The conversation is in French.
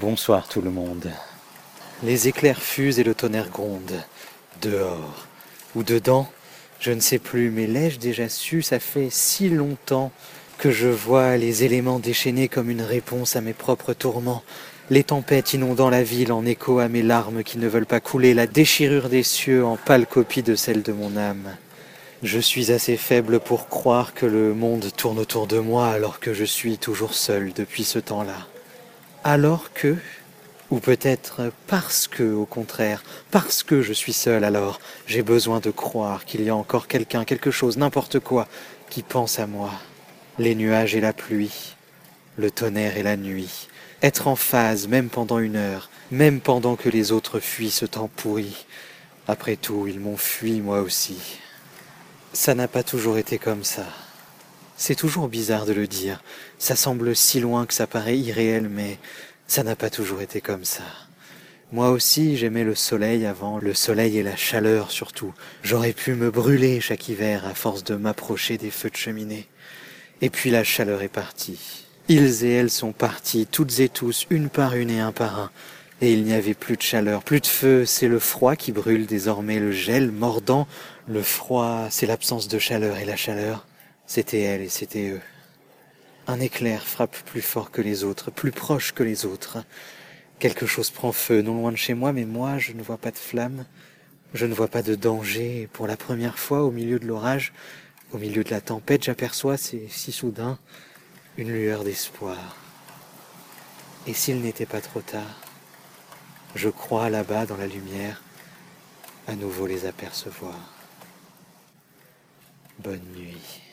Bonsoir tout le monde. Les éclairs fusent et le tonnerre gronde. Dehors. Ou dedans, je ne sais plus, mais l'ai-je déjà su, ça fait si longtemps que je vois les éléments déchaînés comme une réponse à mes propres tourments, les tempêtes inondant la ville en écho à mes larmes qui ne veulent pas couler, la déchirure des cieux en pâle copie de celle de mon âme. Je suis assez faible pour croire que le monde tourne autour de moi alors que je suis toujours seul depuis ce temps-là alors que, ou peut-être parce que, au contraire, parce que je suis seul alors, j'ai besoin de croire qu'il y a encore quelqu'un, quelque chose, n'importe quoi, qui pense à moi. Les nuages et la pluie, le tonnerre et la nuit, être en phase même pendant une heure, même pendant que les autres fuient ce temps pourri. Après tout, ils m'ont fui moi aussi. Ça n'a pas toujours été comme ça. C'est toujours bizarre de le dire. Ça semble si loin que ça paraît irréel, mais ça n'a pas toujours été comme ça. Moi aussi, j'aimais le soleil avant, le soleil et la chaleur surtout. J'aurais pu me brûler chaque hiver à force de m'approcher des feux de cheminée. Et puis la chaleur est partie. Ils et elles sont partis, toutes et tous, une par une et un par un. Et il n'y avait plus de chaleur, plus de feu, c'est le froid qui brûle désormais, le gel mordant. Le froid, c'est l'absence de chaleur et la chaleur, c'était elle et c'était eux. Un éclair frappe plus fort que les autres, plus proche que les autres. Quelque chose prend feu, non loin de chez moi, mais moi, je ne vois pas de flamme, je ne vois pas de danger. Et pour la première fois, au milieu de l'orage, au milieu de la tempête, j'aperçois, si soudain, une lueur d'espoir. Et s'il n'était pas trop tard, je crois là-bas dans la lumière à nouveau les apercevoir. Bonne nuit.